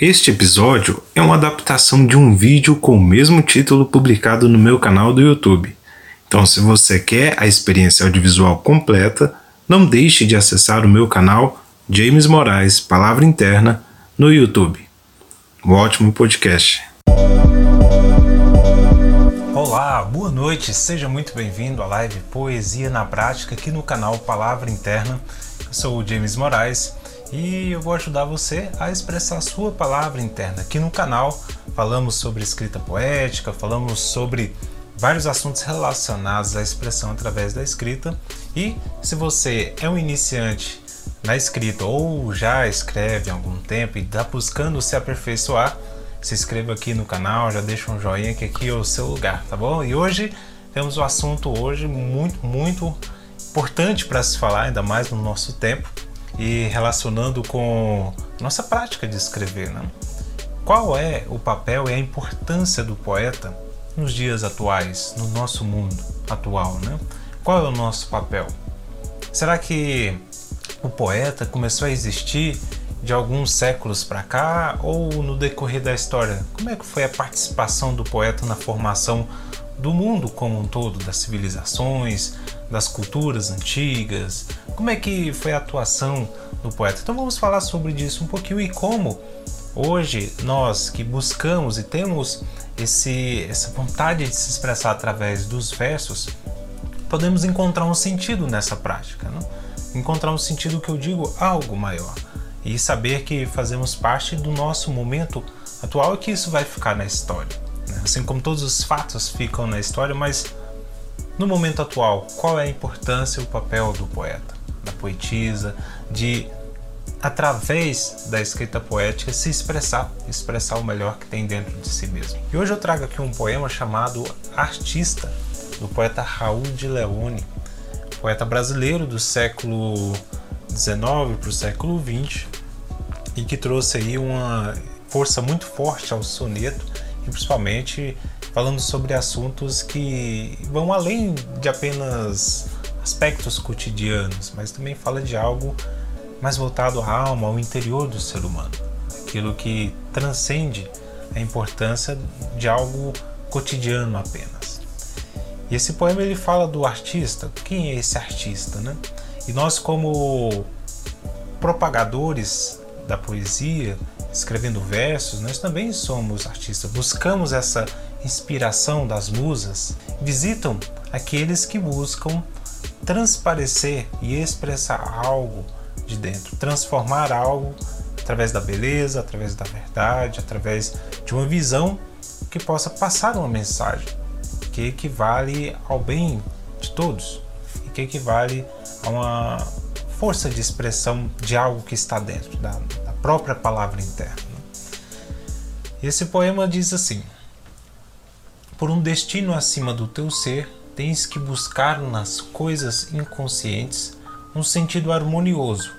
Este episódio é uma adaptação de um vídeo com o mesmo título publicado no meu canal do YouTube. Então, se você quer a experiência audiovisual completa, não deixe de acessar o meu canal James Moraes Palavra Interna no YouTube. Um ótimo podcast. Olá, boa noite, seja muito bem-vindo à live Poesia na Prática aqui no canal Palavra Interna. Eu sou o James Moraes e eu vou ajudar você a expressar a sua palavra interna. Aqui no canal falamos sobre escrita poética, falamos sobre vários assuntos relacionados à expressão através da escrita. E se você é um iniciante na escrita ou já escreve há algum tempo e está buscando se aperfeiçoar, se inscreva aqui no canal, já deixa um joinha que aqui é o seu lugar, tá bom? E hoje temos um assunto hoje muito, muito importante para se falar, ainda mais no nosso tempo e relacionando com nossa prática de escrever. Né? Qual é o papel e a importância do poeta nos dias atuais, no nosso mundo atual? Né? Qual é o nosso papel? Será que o poeta começou a existir de alguns séculos para cá ou no decorrer da história? Como é que foi a participação do poeta na formação do mundo como um todo, das civilizações, das culturas antigas? Como é que foi a atuação do poeta? Então vamos falar sobre isso um pouquinho e como hoje nós que buscamos e temos esse, essa vontade de se expressar através dos versos, podemos encontrar um sentido nessa prática, não? encontrar um sentido que eu digo algo maior e saber que fazemos parte do nosso momento atual e que isso vai ficar na história. Né? Assim como todos os fatos ficam na história, mas no momento atual, qual é a importância e o papel do poeta, da poetisa, de através da escrita poética se expressar, expressar o melhor que tem dentro de si mesmo. E hoje eu trago aqui um poema chamado Artista, do poeta Raul de Leone, poeta brasileiro do século XIX para o século XX e que trouxe aí uma força muito forte ao soneto e principalmente falando sobre assuntos que vão além de apenas aspectos cotidianos, mas também fala de algo mais voltado à alma, ao interior do ser humano, aquilo que transcende a importância de algo cotidiano apenas. E esse poema ele fala do artista, quem é esse artista, né? E nós como propagadores da poesia, escrevendo versos, nós também somos artistas, buscamos essa inspiração das musas, visitam aqueles que buscam transparecer e expressar algo de dentro, transformar algo através da beleza, através da verdade, através de uma visão que possa passar uma mensagem que equivale ao bem de todos e que equivale a uma força de expressão de algo que está dentro da, da própria palavra interna. Esse poema diz assim: Por um destino acima do teu ser, tens que buscar nas coisas inconscientes um sentido harmonioso,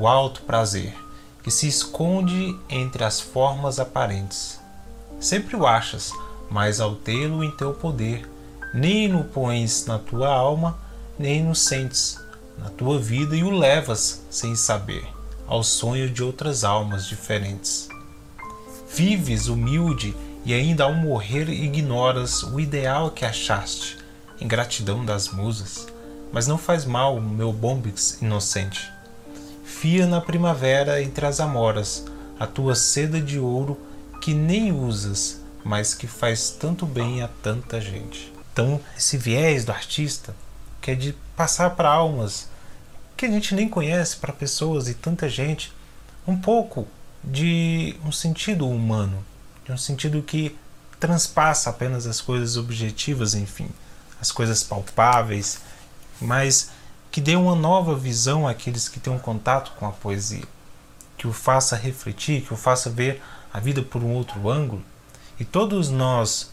o alto prazer, que se esconde entre as formas aparentes. Sempre o achas, mas ao tê-lo em teu poder, nem no pões na tua alma, nem no sentes na tua vida e o levas, sem saber, ao sonho de outras almas diferentes. Vives humilde e ainda ao morrer ignoras o ideal que achaste, ingratidão das musas. Mas não faz mal, meu bombix inocente. Fia na primavera entre as amoras a tua seda de ouro que nem usas, mas que faz tanto bem a tanta gente. Então, esse viés do artista que é de passar para almas que a gente nem conhece, para pessoas e tanta gente, um pouco de um sentido humano, de um sentido que transpassa apenas as coisas objetivas, enfim, as coisas palpáveis, mas que dê uma nova visão àqueles que têm um contato com a poesia, que o faça refletir, que o faça ver a vida por um outro ângulo. E todos nós,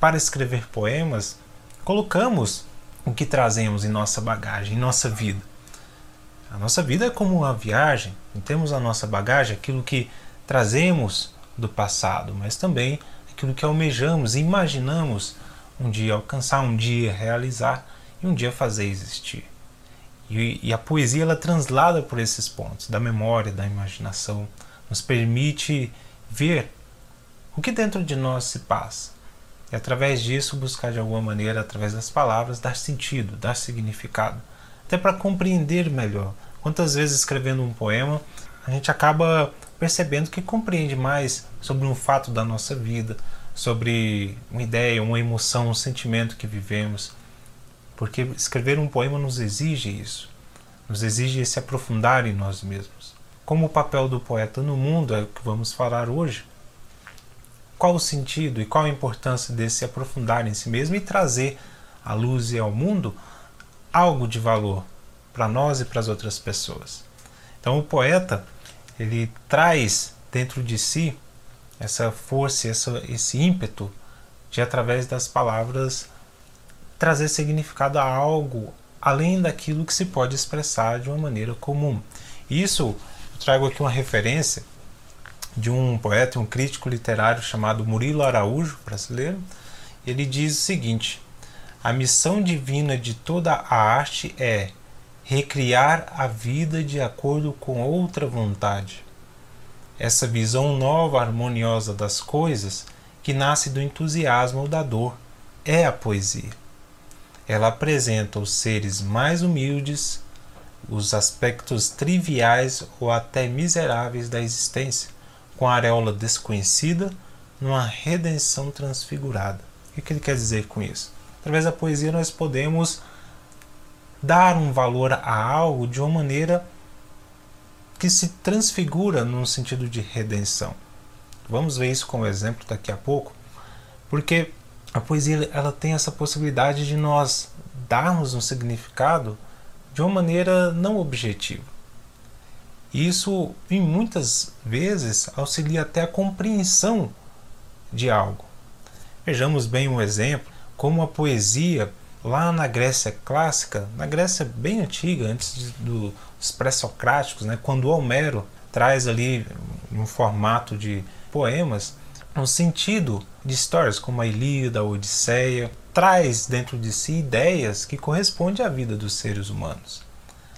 para escrever poemas, colocamos o que trazemos em nossa bagagem, em nossa vida. A nossa vida é como uma viagem, temos a nossa bagagem, aquilo que trazemos do passado, mas também aquilo que almejamos e imaginamos um dia alcançar, um dia realizar e um dia fazer existir. E, e a poesia ela translada por esses pontos da memória, da imaginação, nos permite ver o que dentro de nós se passa. E através disso buscar de alguma maneira, através das palavras, dar sentido, dar significado. Até para compreender melhor. Quantas vezes escrevendo um poema, a gente acaba percebendo que compreende mais sobre um fato da nossa vida, sobre uma ideia, uma emoção, um sentimento que vivemos. Porque escrever um poema nos exige isso, nos exige se aprofundar em nós mesmos. Como o papel do poeta no mundo é o que vamos falar hoje. Qual o sentido e qual a importância desse se aprofundar em si mesmo e trazer à luz e ao mundo algo de valor para nós e para as outras pessoas. Então o poeta ele traz dentro de si essa força, essa, esse ímpeto de através das palavras trazer significado a algo além daquilo que se pode expressar de uma maneira comum. Isso eu trago aqui uma referência de um poeta, um crítico literário chamado Murilo Araújo, brasileiro. Ele diz o seguinte: a missão divina de toda a arte é recriar a vida de acordo com outra vontade. Essa visão nova, harmoniosa das coisas, que nasce do entusiasmo ou da dor, é a poesia. Ela apresenta os seres mais humildes, os aspectos triviais ou até miseráveis da existência, com a areola desconhecida, numa redenção transfigurada. O que ele quer dizer com isso? Através da poesia nós podemos dar um valor a algo de uma maneira que se transfigura no sentido de redenção. Vamos ver isso como exemplo daqui a pouco, porque a poesia ela tem essa possibilidade de nós darmos um significado de uma maneira não objetiva. Isso, em muitas vezes, auxilia até a compreensão de algo. Vejamos bem um exemplo, como a poesia lá na Grécia clássica, na Grécia bem antiga, antes dos pré-socráticos, né, quando Homero traz ali um formato de poemas, um sentido de histórias como a Ilíada, a Odisseia, traz dentro de si ideias que correspondem à vida dos seres humanos.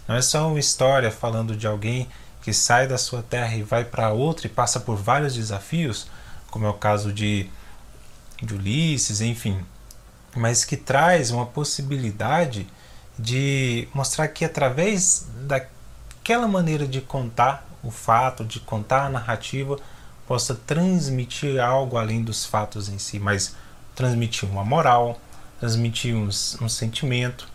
Não é só uma história falando de alguém que sai da sua terra e vai para outra e passa por vários desafios, como é o caso de, de Ulisses, enfim, mas que traz uma possibilidade de mostrar que através daquela maneira de contar o fato, de contar a narrativa, possa transmitir algo além dos fatos em si, mas transmitir uma moral, transmitir um, um sentimento,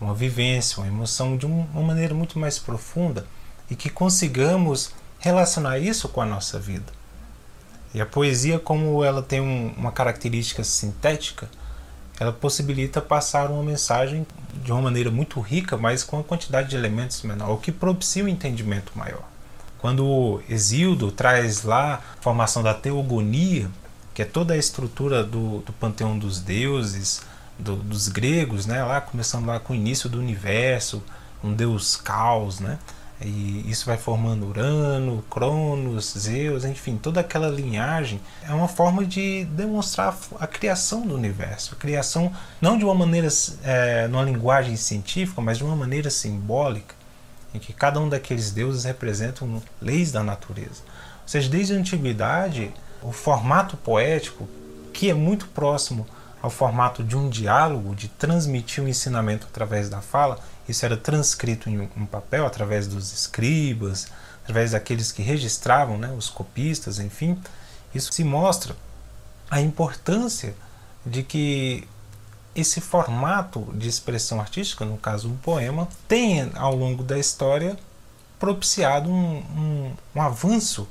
uma vivência, uma emoção de uma maneira muito mais profunda e que consigamos relacionar isso com a nossa vida. E a poesia, como ela tem um, uma característica sintética, ela possibilita passar uma mensagem de uma maneira muito rica, mas com uma quantidade de elementos menor, o que propicia um entendimento maior. Quando Exildo traz lá a formação da teogonia, que é toda a estrutura do, do panteão dos deuses, do, dos gregos, né, lá começando lá com o início do universo, um deus caos, né, e isso vai formando Urano, Cronos, Zeus, enfim, toda aquela linhagem é uma forma de demonstrar a criação do universo. A criação não de uma maneira, é, numa linguagem científica, mas de uma maneira simbólica, em que cada um daqueles deuses representam leis da natureza. Ou seja, desde a antiguidade, o formato poético, que é muito próximo ao formato de um diálogo, de transmitir o um ensinamento através da fala, isso era transcrito em um papel através dos escribas, através daqueles que registravam, né, os copistas, enfim. Isso se mostra a importância de que esse formato de expressão artística, no caso um poema, tenha ao longo da história propiciado um, um, um avanço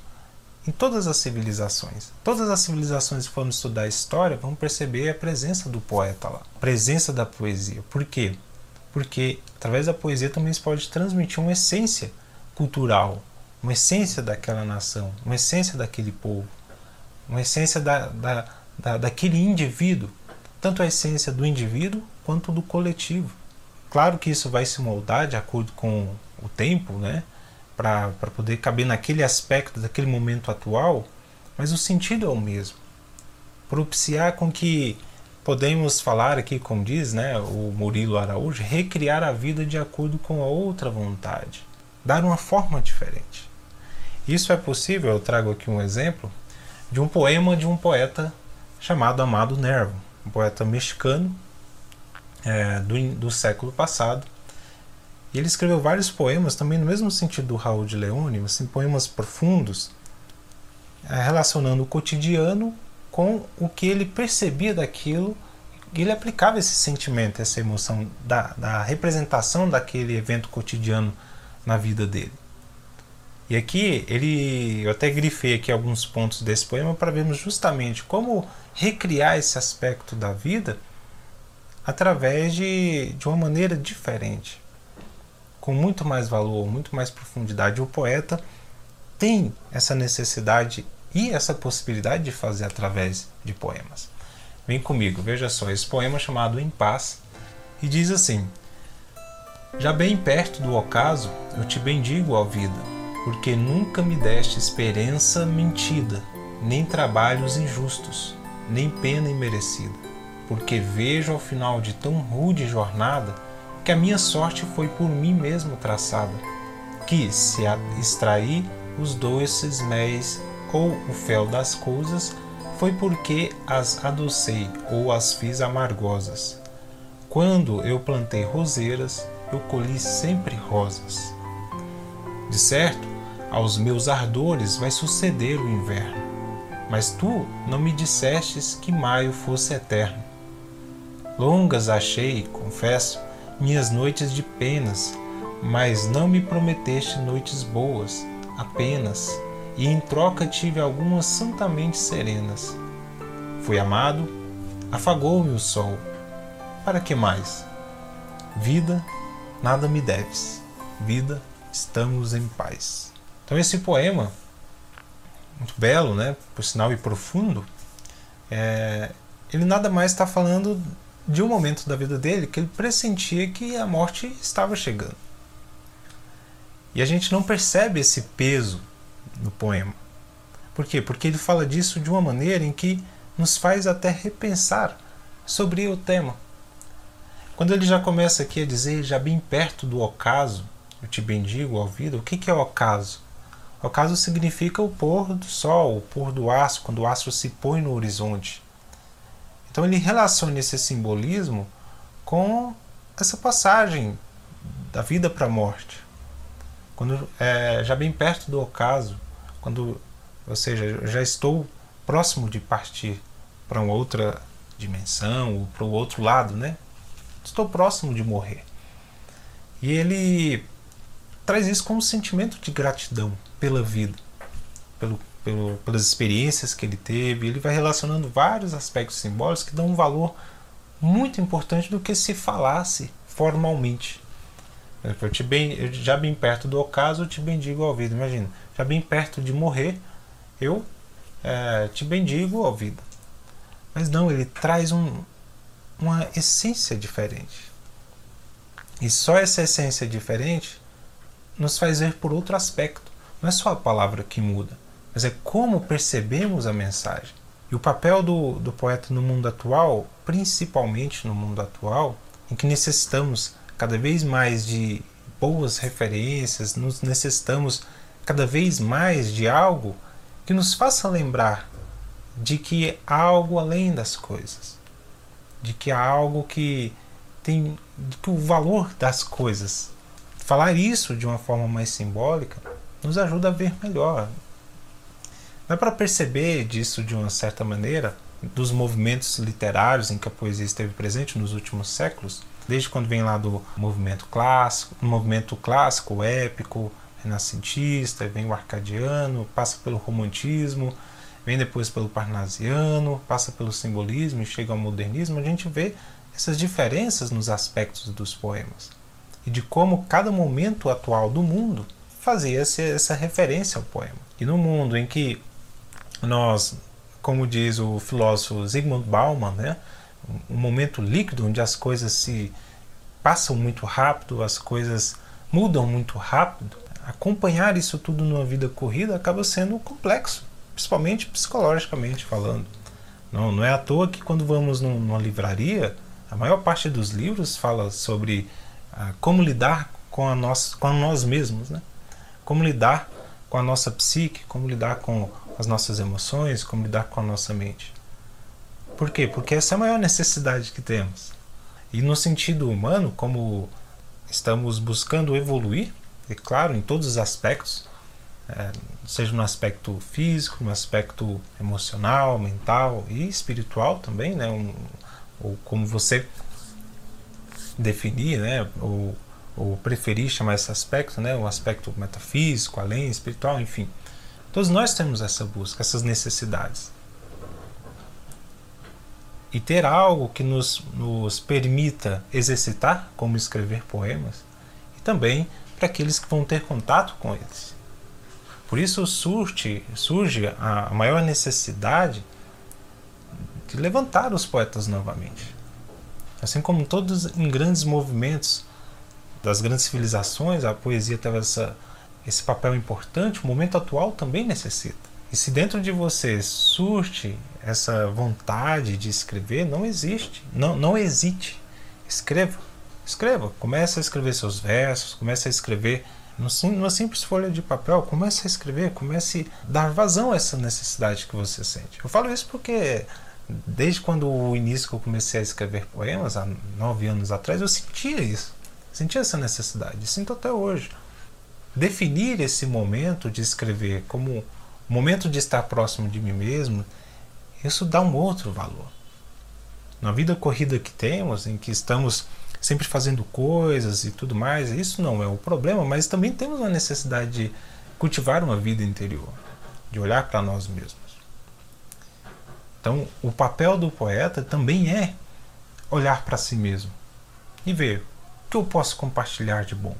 em todas as civilizações. Todas as civilizações que formos estudar a história vão perceber a presença do poeta lá, a presença da poesia. Por quê? Porque através da poesia também se pode transmitir uma essência cultural, uma essência daquela nação, uma essência daquele povo, uma essência da, da, da, daquele indivíduo, tanto a essência do indivíduo quanto do coletivo. Claro que isso vai se moldar de acordo com o tempo, né? para poder caber naquele aspecto daquele momento atual, mas o sentido é o mesmo. Propiciar com que podemos falar aqui, como diz né, o Murilo Araújo, recriar a vida de acordo com a outra vontade, dar uma forma diferente. Isso é possível, eu trago aqui um exemplo, de um poema de um poeta chamado Amado Nervo, um poeta mexicano é, do, do século passado. E ele escreveu vários poemas, também no mesmo sentido do Raul de Leone, assim, poemas profundos, é, relacionando o cotidiano com o que ele percebia daquilo e ele aplicava esse sentimento, essa emoção da, da representação daquele evento cotidiano na vida dele. E aqui ele, eu até grifei aqui alguns pontos desse poema para vermos justamente como recriar esse aspecto da vida através de, de uma maneira diferente, com muito mais valor, muito mais profundidade. O poeta tem essa necessidade e essa possibilidade de fazer através de poemas. Vem comigo, veja só, esse poema chamado Em Paz e diz assim: Já bem perto do ocaso, eu te bendigo, ó vida, porque nunca me deste esperança mentida, nem trabalhos injustos, nem pena imerecida, porque vejo ao final de tão rude jornada que a minha sorte foi por mim mesmo traçada, que se extrair os doces méis ou o fel das coisas, foi porque as adocei ou as fiz amargosas. Quando eu plantei roseiras, eu colhi sempre rosas. De certo, aos meus ardores vai suceder o inverno, mas tu não me dissestes que maio fosse eterno. Longas achei, confesso, minhas noites de penas, mas não me prometeste noites boas, apenas e em troca tive algumas santamente serenas. Fui amado, afagou-me o sol. Para que mais? Vida, nada me deves. Vida, estamos em paz. Então esse poema, muito belo, né? Por sinal e profundo, é, ele nada mais está falando de um momento da vida dele que ele pressentia que a morte estava chegando. E a gente não percebe esse peso no poema. Por quê? Porque ele fala disso de uma maneira em que nos faz até repensar sobre o tema. Quando ele já começa aqui a dizer, já bem perto do ocaso, eu te bendigo ao vida, o que, que é ocaso? Ocaso significa o pôr do sol, o pôr do astro, quando o astro se põe no horizonte. Então ele relaciona esse simbolismo com essa passagem da vida para a morte. Quando é, já bem perto do ocaso, quando, ou seja, já estou próximo de partir para uma outra dimensão ou para o outro lado, né? Estou próximo de morrer. E ele traz isso como um sentimento de gratidão pela vida, pelo, pelo, pelas experiências que ele teve. Ele vai relacionando vários aspectos simbólicos que dão um valor muito importante do que se falasse formalmente. Eu te bem, eu já bem perto do ocaso, eu te bendigo ao vida. Imagina, já bem perto de morrer, eu é, te bendigo ao vida. Mas não, ele traz um, uma essência diferente. E só essa essência diferente nos faz ver por outro aspecto. Não é só a palavra que muda, mas é como percebemos a mensagem. E o papel do, do poeta no mundo atual, principalmente no mundo atual, em que necessitamos cada vez mais de boas referências, nos necessitamos cada vez mais de algo que nos faça lembrar de que há algo além das coisas, de que há algo que tem que o valor das coisas. Falar isso de uma forma mais simbólica nos ajuda a ver melhor. Dá para perceber disso de uma certa maneira dos movimentos literários em que a poesia esteve presente nos últimos séculos desde quando vem lá do movimento clássico, movimento clássico, épico, renascentista, vem o arcadiano, passa pelo romantismo, vem depois pelo parnasiano, passa pelo simbolismo e chega ao modernismo, a gente vê essas diferenças nos aspectos dos poemas e de como cada momento atual do mundo fazia essa referência ao poema. E no mundo em que nós, como diz o filósofo Zygmunt Bauman, né, um momento líquido onde as coisas se passam muito rápido, as coisas mudam muito rápido, acompanhar isso tudo numa vida corrida acaba sendo complexo, principalmente psicologicamente falando. Não, não é à toa que quando vamos numa livraria, a maior parte dos livros fala sobre ah, como lidar com, a nossa, com nós mesmos, né? como lidar com a nossa psique, como lidar com as nossas emoções, como lidar com a nossa mente. Por quê? Porque essa é a maior necessidade que temos. E no sentido humano, como estamos buscando evoluir, e claro, em todos os aspectos, é, seja no aspecto físico, no aspecto emocional, mental e espiritual também, né? Um, ou como você definir, né? Ou, ou preferir chamar esse aspecto, né? O aspecto metafísico, além, espiritual, enfim. Todos nós temos essa busca, essas necessidades. E ter algo que nos, nos permita exercitar, como escrever poemas, e também para aqueles que vão ter contato com eles. Por isso surge, surge a maior necessidade de levantar os poetas novamente. Assim como todos em grandes movimentos das grandes civilizações, a poesia teve essa, esse papel importante, o momento atual também necessita. E se dentro de você surge essa vontade de escrever, não existe, não, não hesite, escreva, escreva, comece a escrever seus versos, comece a escrever numa simples folha de papel, comece a escrever, comece a dar vazão a essa necessidade que você sente. Eu falo isso porque desde quando o início que eu comecei a escrever poemas, há nove anos atrás, eu sentia isso. Sentia essa necessidade, sinto até hoje. Definir esse momento de escrever como momento de estar próximo de mim mesmo, isso dá um outro valor. Na vida corrida que temos, em que estamos sempre fazendo coisas e tudo mais, isso não é o problema, mas também temos uma necessidade de cultivar uma vida interior, de olhar para nós mesmos. Então, o papel do poeta também é olhar para si mesmo e ver o que eu posso compartilhar de bom,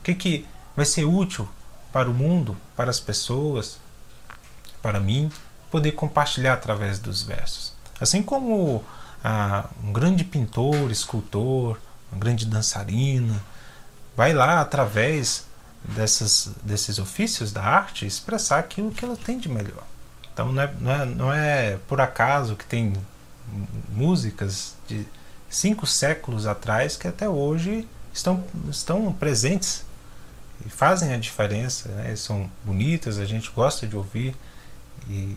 o que, que vai ser útil para o mundo, para as pessoas, para mim, poder compartilhar através dos versos. Assim como ah, um grande pintor, escultor, uma grande dançarina, vai lá através dessas, desses ofícios da arte expressar aquilo que ela tem de melhor. Então não é, não é, não é por acaso que tem músicas de cinco séculos atrás que até hoje estão, estão presentes e fazem a diferença, né? são bonitas, a gente gosta de ouvir e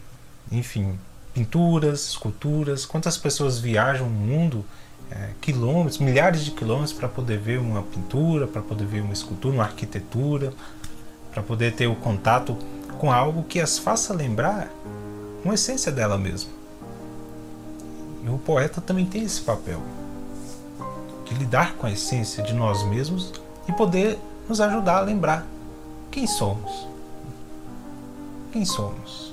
enfim, pinturas, esculturas, quantas pessoas viajam o mundo é, quilômetros, milhares de quilômetros para poder ver uma pintura, para poder ver uma escultura, uma arquitetura, para poder ter o contato com algo que as faça lembrar uma essência dela mesma. E o poeta também tem esse papel de lidar com a essência de nós mesmos e poder nos ajudar a lembrar quem somos. Quem somos?